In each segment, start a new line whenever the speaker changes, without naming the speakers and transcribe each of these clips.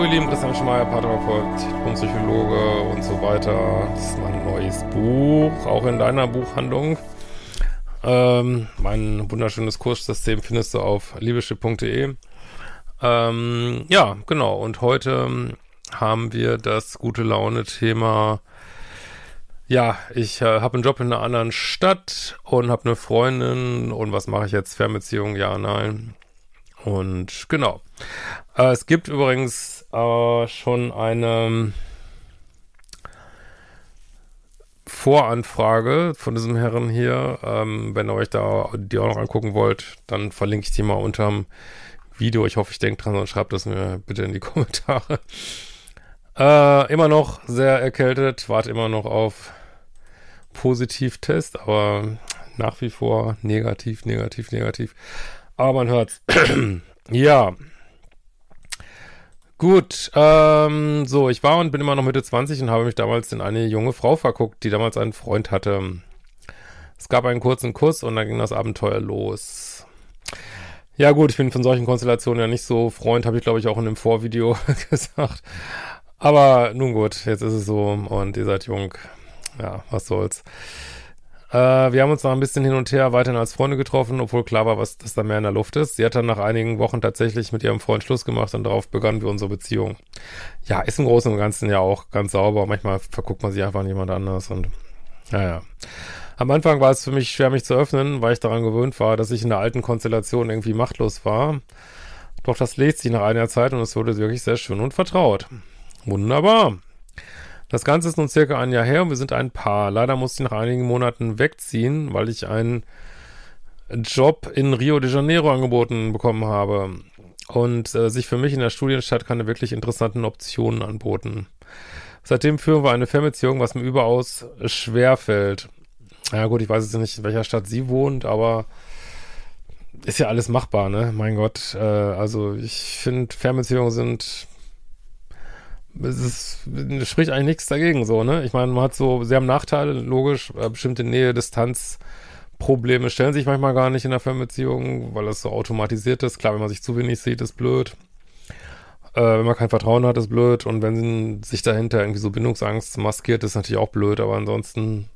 Hallo ihr Lieben, Christian Schmeier, Paartherapeut, Psychologe und so weiter. Das ist mein neues Buch, auch in deiner Buchhandlung. Ähm, mein wunderschönes Kurssystem findest du auf liebeschiff.de. Ähm, ja, genau. Und heute haben wir das gute Laune-Thema. Ja, ich äh, habe einen Job in einer anderen Stadt und habe eine Freundin. Und was mache ich jetzt? Fernbeziehung? Ja, nein. Und genau. Äh, es gibt übrigens äh, schon eine Voranfrage von diesem Herren hier. Ähm, wenn ihr euch da die auch noch angucken wollt, dann verlinke ich die mal unterm Video. Ich hoffe, ich denke dran, sonst schreibt das mir bitte in die Kommentare. Äh, immer noch sehr erkältet, warte immer noch auf Positivtest, aber nach wie vor negativ, negativ, negativ. Aber man hört's. ja. Gut, ähm, so, ich war und bin immer noch Mitte 20 und habe mich damals in eine junge Frau verguckt, die damals einen Freund hatte. Es gab einen kurzen Kuss und dann ging das Abenteuer los. Ja gut, ich bin von solchen Konstellationen ja nicht so Freund, habe ich glaube ich auch in dem Vorvideo gesagt. Aber nun gut, jetzt ist es so und ihr seid jung. Ja, was soll's. Äh, wir haben uns noch ein bisschen hin und her weiterhin als Freunde getroffen, obwohl klar war, was, dass da mehr in der Luft ist. Sie hat dann nach einigen Wochen tatsächlich mit ihrem Freund Schluss gemacht und darauf begannen wir unsere Beziehung. Ja, ist im Großen und Ganzen ja auch ganz sauber. Manchmal verguckt man sich einfach an jemand anders und, naja. Am Anfang war es für mich schwer, mich zu öffnen, weil ich daran gewöhnt war, dass ich in der alten Konstellation irgendwie machtlos war. Doch das legt sich nach einer Zeit und es wurde wirklich sehr schön und vertraut. Wunderbar. Das Ganze ist nun circa ein Jahr her und wir sind ein Paar. Leider musste ich nach einigen Monaten wegziehen, weil ich einen Job in Rio de Janeiro angeboten bekommen habe und äh, sich für mich in der Studienstadt keine wirklich interessanten Optionen anboten. Seitdem führen wir eine Fernbeziehung, was mir überaus schwer fällt. Ja gut, ich weiß jetzt nicht, in welcher Stadt sie wohnt, aber ist ja alles machbar, ne? Mein Gott, äh, also ich finde, Fernbeziehungen sind es spricht eigentlich nichts dagegen, so, ne? Ich meine, man hat so, sie haben Nachteile, logisch, äh, bestimmte Nähe, Distanz, Probleme stellen sich manchmal gar nicht in der Fernbeziehung, weil das so automatisiert ist. Klar, wenn man sich zu wenig sieht, ist blöd. Äh, wenn man kein Vertrauen hat, ist blöd. Und wenn sich dahinter irgendwie so Bindungsangst maskiert, ist natürlich auch blöd. Aber ansonsten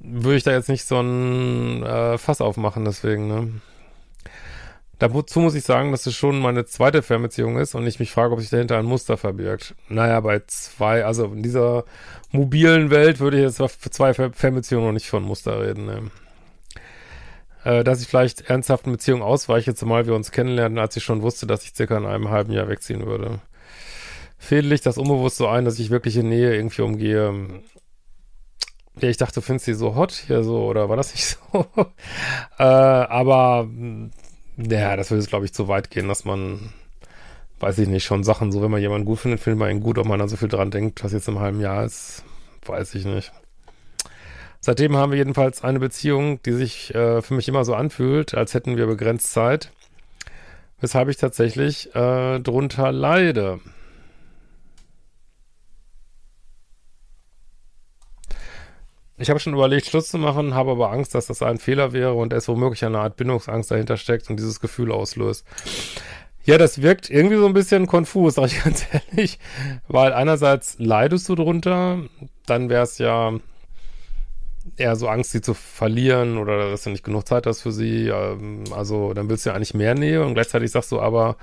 würde ich da jetzt nicht so ein äh, Fass aufmachen, deswegen, ne? Dazu muss ich sagen, dass es schon meine zweite Fernbeziehung ist und ich mich frage, ob sich dahinter ein Muster verbirgt. Naja, bei zwei, also in dieser mobilen Welt würde ich jetzt für zwei Fernbeziehungen noch nicht von Muster reden. Ne? Äh, dass ich vielleicht ernsthaften Beziehungen ausweiche, zumal wir uns kennenlernen, als ich schon wusste, dass ich circa in einem halben Jahr wegziehen würde. Fädel ich das unbewusst so ein, dass ich wirkliche Nähe irgendwie umgehe. Ja, ich dachte, du findest sie so hot hier so, oder war das nicht so? äh, aber ja, das würde jetzt, glaube ich, zu weit gehen, dass man, weiß ich nicht, schon Sachen, so wenn man jemanden gut findet, findet man ihn gut, ob man da so viel dran denkt, was jetzt im halben Jahr ist, weiß ich nicht. Seitdem haben wir jedenfalls eine Beziehung, die sich äh, für mich immer so anfühlt, als hätten wir begrenzt Zeit, weshalb ich tatsächlich äh, drunter leide. Ich habe schon überlegt, Schluss zu machen, habe aber Angst, dass das ein Fehler wäre und es womöglich eine Art Bindungsangst dahinter steckt und dieses Gefühl auslöst. Ja, das wirkt irgendwie so ein bisschen konfus, sag ich ganz ehrlich, weil einerseits leidest du drunter, dann wäre es ja eher so Angst, sie zu verlieren oder dass du nicht genug Zeit hast für sie. Ähm, also dann willst du ja eigentlich mehr Nähe und gleichzeitig sagst du aber,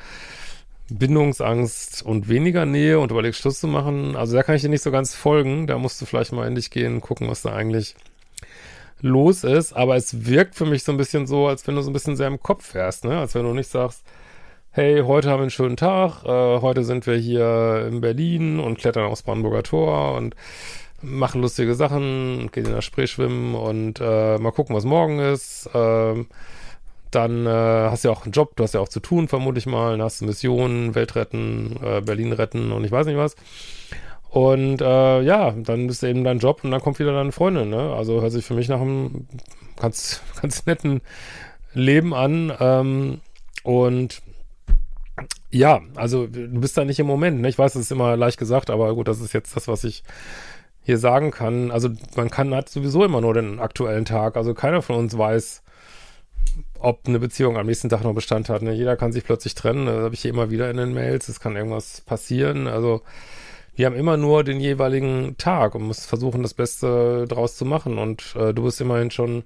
Bindungsangst und weniger Nähe und überlegst Schluss zu machen. Also da kann ich dir nicht so ganz folgen. Da musst du vielleicht mal in dich gehen, gucken, was da eigentlich los ist. Aber es wirkt für mich so ein bisschen so, als wenn du so ein bisschen sehr im Kopf wärst, ne? Als wenn du nicht sagst, hey, heute haben wir einen schönen Tag, äh, heute sind wir hier in Berlin und klettern aufs Brandenburger Tor und machen lustige Sachen, gehen in der Spree schwimmen und äh, mal gucken, was morgen ist. Ähm, dann äh, hast du ja auch einen Job, du hast ja auch zu tun, vermute ich mal. Dann hast du Missionen, Welt retten, äh, Berlin retten und ich weiß nicht was. Und äh, ja, dann bist du eben dein Job und dann kommt wieder deine Freundin, ne? Also hört sich für mich nach einem ganz, ganz netten Leben an. Ähm, und ja, also du bist da nicht im Moment, ne? Ich weiß, das ist immer leicht gesagt, aber gut, das ist jetzt das, was ich hier sagen kann. Also man kann hat sowieso immer nur den aktuellen Tag. Also keiner von uns weiß, ob eine Beziehung am nächsten Tag noch Bestand hat. Ne? Jeder kann sich plötzlich trennen. Das habe ich hier immer wieder in den Mails. Es kann irgendwas passieren. Also wir haben immer nur den jeweiligen Tag und müssen versuchen, das Beste draus zu machen. Und äh, du bist immerhin schon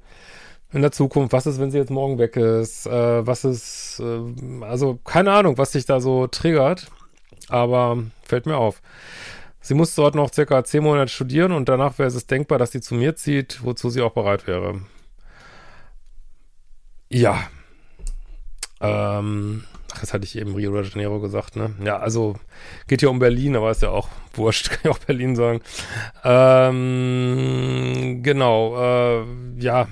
in der Zukunft. Was ist, wenn sie jetzt morgen weg ist? Äh, was ist, äh, also keine Ahnung, was sich da so triggert. Aber fällt mir auf. Sie muss dort noch circa zehn Monate studieren und danach wäre es denkbar, dass sie zu mir zieht, wozu sie auch bereit wäre. Ja. Ähm, das hatte ich eben Rio de Janeiro gesagt, ne? Ja, also geht hier um Berlin, aber ist ja auch wurscht, kann ich auch Berlin sagen. Ähm, genau, äh, ja.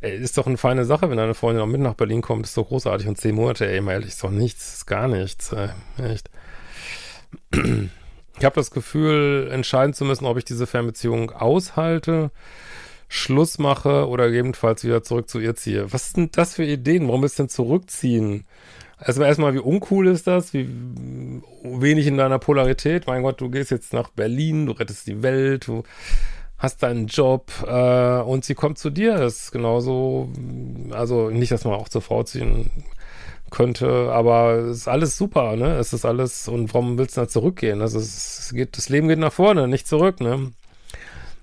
Ist doch eine feine Sache, wenn deine Freundin auch mit nach Berlin kommt, ist doch großartig. Und zehn Monate, ey, mal ehrlich, ist doch nichts, ist gar nichts, ey, echt. Ich habe das Gefühl, entscheiden zu müssen, ob ich diese Fernbeziehung aushalte Schluss mache oder gegebenenfalls wieder zurück zu ihr ziehe. Was sind das für Ideen? Warum ist denn zurückziehen? Also erstmal, wie uncool ist das? Wie wenig in deiner Polarität? Mein Gott, du gehst jetzt nach Berlin, du rettest die Welt, du hast deinen Job äh, und sie kommt zu dir. Das ist genauso, also nicht, dass man auch zur Frau ziehen könnte, aber es ist alles super, ne? Es ist alles, und warum willst du da zurückgehen? Also es geht, das Leben geht nach vorne, nicht zurück, ne?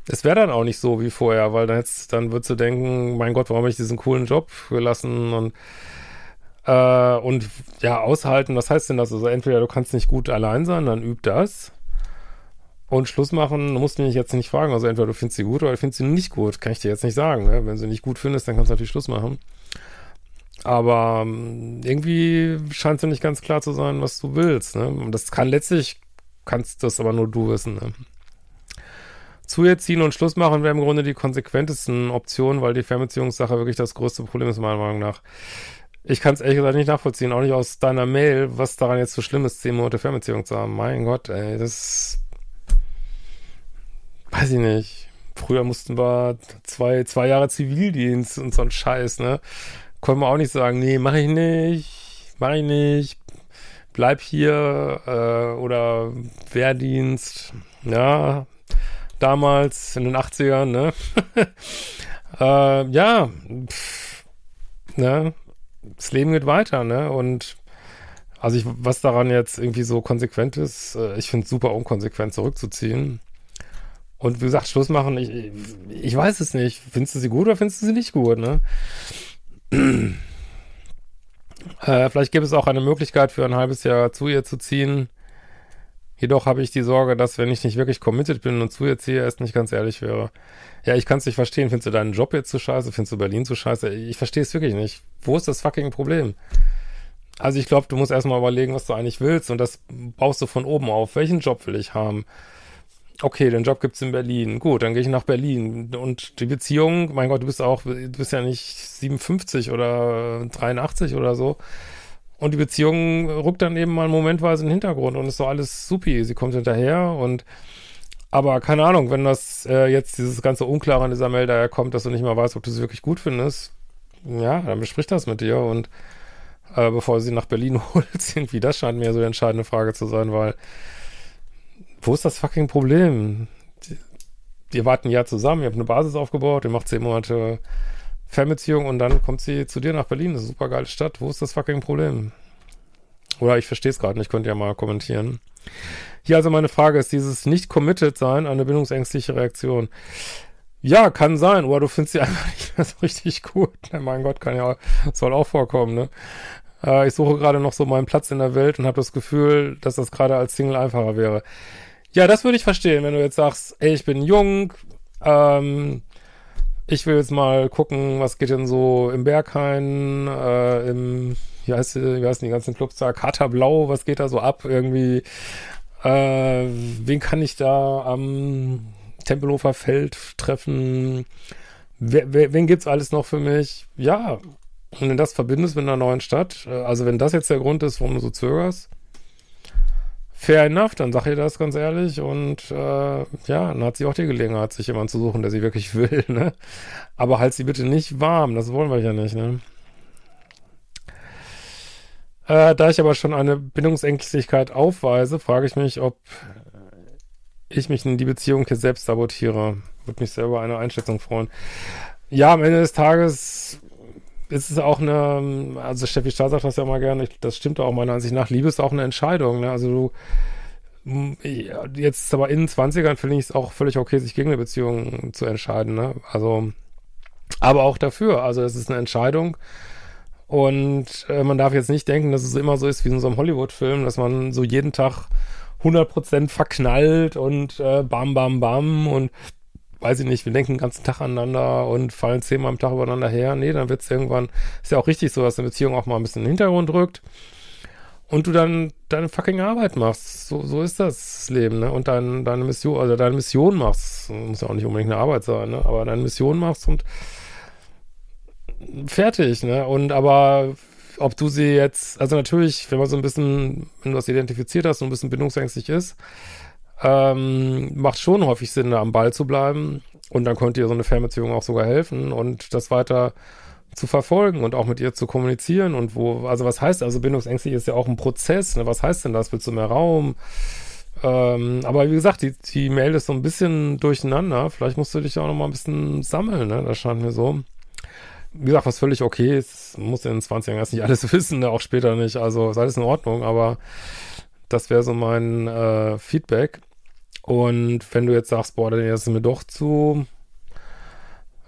Es wäre dann auch nicht so wie vorher, weil dann, jetzt, dann würdest du denken, mein Gott, warum habe ich diesen coolen Job gelassen und äh, und ja, aushalten, was heißt denn das? Also entweder du kannst nicht gut allein sein, dann üb das und Schluss machen, du musst mich jetzt nicht fragen, also entweder du findest sie gut oder du findest sie nicht gut, kann ich dir jetzt nicht sagen, ne? wenn sie nicht gut findest, dann kannst du natürlich Schluss machen. Aber ähm, irgendwie scheint es nicht ganz klar zu sein, was du willst. Ne? Und das kann letztlich, kannst das aber nur du wissen. Ne? Zu ihr ziehen und Schluss machen wäre im Grunde die konsequentesten Optionen, weil die Fernbeziehungssache wirklich das größte Problem ist, meiner Meinung nach. Ich kann es ehrlich gesagt nicht nachvollziehen, auch nicht aus deiner Mail, was daran jetzt so schlimm ist, zehn Monate Fernbeziehung zu haben. Mein Gott, ey, das weiß ich nicht. Früher mussten wir zwei, zwei Jahre Zivildienst und so ein Scheiß, ne? Konnten wir auch nicht sagen, nee, mach ich nicht, mach ich nicht, bleib hier, äh, oder Wehrdienst, ja, damals in den 80ern, ne? äh, ja, pff, ne? Das Leben geht weiter, ne? Und also ich, was daran jetzt irgendwie so konsequent ist, äh, ich finde es super unkonsequent zurückzuziehen. Und wie gesagt, Schluss machen, ich, ich weiß es nicht. Findest du sie gut oder findest du sie nicht gut, ne? äh, vielleicht gibt es auch eine Möglichkeit für ein halbes Jahr zu ihr zu ziehen Jedoch habe ich die Sorge, dass wenn ich nicht wirklich committed bin und zu ihr ziehe, es nicht ganz ehrlich wäre. Ja, ich kann es nicht verstehen. Findest du deinen Job jetzt zu scheiße? Findest du Berlin zu scheiße? Ich verstehe es wirklich nicht. Wo ist das fucking Problem? Also ich glaube, du musst erstmal überlegen, was du eigentlich willst und das baust du von oben auf. Welchen Job will ich haben? Okay, den Job gibt's in Berlin. Gut, dann gehe ich nach Berlin. Und die Beziehung, mein Gott, du bist auch, du bist ja nicht 57 oder 83 oder so. Und die Beziehung rückt dann eben mal momentweise in den Hintergrund und ist so alles supi. Sie kommt hinterher und aber keine Ahnung, wenn das äh, jetzt dieses ganze Unklare an dieser Mail daher kommt, dass du nicht mal weißt, ob du sie wirklich gut findest, ja, dann besprich das mit dir und äh, bevor sie nach Berlin holt, irgendwie, das scheint mir so eine entscheidende Frage zu sein, weil wo ist das fucking Problem? Ihr wart ein Jahr zusammen, ihr habt eine Basis aufgebaut, ihr macht zehn Monate Fernbeziehung und dann kommt sie zu dir nach Berlin. Das ist eine super geile Stadt. Wo ist das fucking Problem? Oder ich verstehe es gerade nicht, könnt ihr mal kommentieren. Hier also meine Frage ist, dieses nicht committed sein eine bindungsängstliche Reaktion. Ja, kann sein, oder du findest sie einfach nicht mehr so richtig gut. Ja, mein Gott, kann ja, soll auch vorkommen, ne? Äh, ich suche gerade noch so meinen Platz in der Welt und habe das Gefühl, dass das gerade als Single einfacher wäre. Ja, das würde ich verstehen, wenn du jetzt sagst, ey, ich bin jung, ähm, ich will jetzt mal gucken, was geht denn so im Berghain, äh, im wie heißt, wie heißen die ganzen Clubs da? Kater Blau, was geht da so ab? Irgendwie, äh, wen kann ich da am Tempelhofer Feld treffen? Wer, wer, wen gibt's alles noch für mich? Ja, und wenn das verbindest mit einer neuen Stadt, äh, also wenn das jetzt der Grund ist, warum du so zögerst, fair enough, dann sag ihr das ganz ehrlich und äh, ja, dann hat sie auch die Gelegenheit, sich jemanden zu suchen, der sie wirklich will, ne? Aber halt sie bitte nicht warm, das wollen wir ja nicht, ne? Äh, da ich aber schon eine Bindungsängstlichkeit aufweise, frage ich mich, ob ich mich in die Beziehung hier selbst sabotiere. Würde mich selber eine Einschätzung freuen. Ja, am Ende des Tages ist es auch eine, also Steffi Stahl sagt das ja mal gerne, das stimmt auch meiner Ansicht nach, Liebe ist auch eine Entscheidung. Ne? Also du, jetzt aber in den 20ern finde ich es auch völlig okay, sich gegen eine Beziehung zu entscheiden. Ne? Also, aber auch dafür. Also es ist eine Entscheidung. Und äh, man darf jetzt nicht denken, dass es immer so ist wie in so einem Hollywood-Film, dass man so jeden Tag 100% verknallt und äh, bam, bam, bam und weiß ich nicht, wir denken den ganzen Tag aneinander und fallen zehnmal am Tag übereinander her. Nee, dann wird es irgendwann, ist ja auch richtig so, dass eine Beziehung auch mal ein bisschen in den Hintergrund rückt und du dann deine fucking Arbeit machst. So, so ist das Leben, ne? Und dein, deine Mission, also deine Mission machst. Muss ja auch nicht unbedingt eine Arbeit sein, ne? Aber deine Mission machst und fertig, ne? Und aber ob du sie jetzt, also natürlich, wenn man so ein bisschen, wenn du das identifiziert hast und ein bisschen bindungsängstlich ist, ähm, macht schon häufig Sinn, da am Ball zu bleiben. Und dann könnte ihr so eine Fernbeziehung auch sogar helfen und das weiter zu verfolgen und auch mit ihr zu kommunizieren und wo, also was heißt, also bindungsängstlich ist ja auch ein Prozess, ne? was heißt denn das? Willst du mehr Raum? Ähm, aber wie gesagt, die, die Mail ist so ein bisschen durcheinander. Vielleicht musst du dich auch noch mal ein bisschen sammeln, ne? Das scheint mir so. Wie gesagt, was völlig okay ist, muss in den 20 Jahren erst nicht alles wissen, ne? auch später nicht. Also ist alles in Ordnung, aber das wäre so mein äh, Feedback. Und wenn du jetzt sagst, boah, dann ist mir doch zu,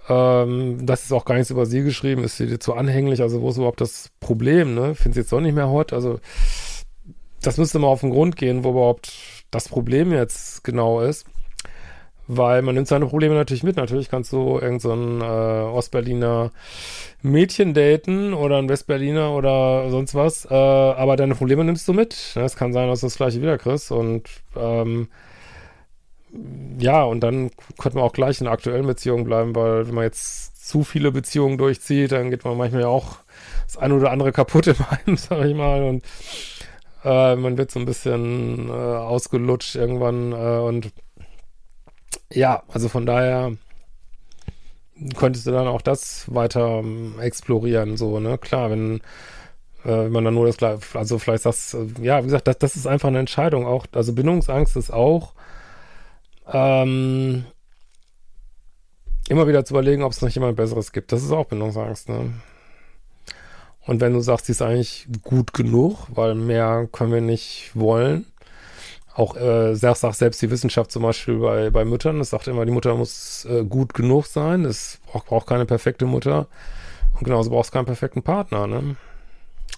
ähm, das ist auch gar nichts über sie geschrieben, ist sie dir zu anhänglich, also wo ist überhaupt das Problem, ne? Findest sie jetzt doch nicht mehr hot, also das müsste mal auf den Grund gehen, wo überhaupt das Problem jetzt genau ist. Weil man nimmt seine Probleme natürlich mit. Natürlich kannst du irgendein so äh, Ostberliner Mädchen daten oder ein Westberliner oder sonst was. Äh, aber deine Probleme nimmst du mit. Es kann sein, dass du das gleiche wieder kriegst. Und ähm, ja, und dann könnte man auch gleich in aktuellen Beziehung bleiben, weil wenn man jetzt zu viele Beziehungen durchzieht, dann geht man manchmal ja auch das eine oder andere kaputt im Heim, sag ich mal, und äh, man wird so ein bisschen äh, ausgelutscht irgendwann äh, und ja, also von daher könntest du dann auch das weiter ähm, explorieren, so, ne? Klar, wenn, äh, wenn man dann nur das also vielleicht sagst, äh, ja, wie gesagt, das, das ist einfach eine Entscheidung auch, also Bindungsangst ist auch ähm, immer wieder zu überlegen, ob es noch jemand Besseres gibt. Das ist auch Bindungsangst, ne? Und wenn du sagst, die ist eigentlich gut genug, weil mehr können wir nicht wollen. Auch äh, sagt, selbst die Wissenschaft zum Beispiel bei, bei Müttern, das sagt immer, die Mutter muss äh, gut genug sein. Es braucht, braucht keine perfekte Mutter. Und genauso brauchst du keinen perfekten Partner, ne?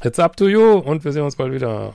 It's up to you und wir sehen uns bald wieder.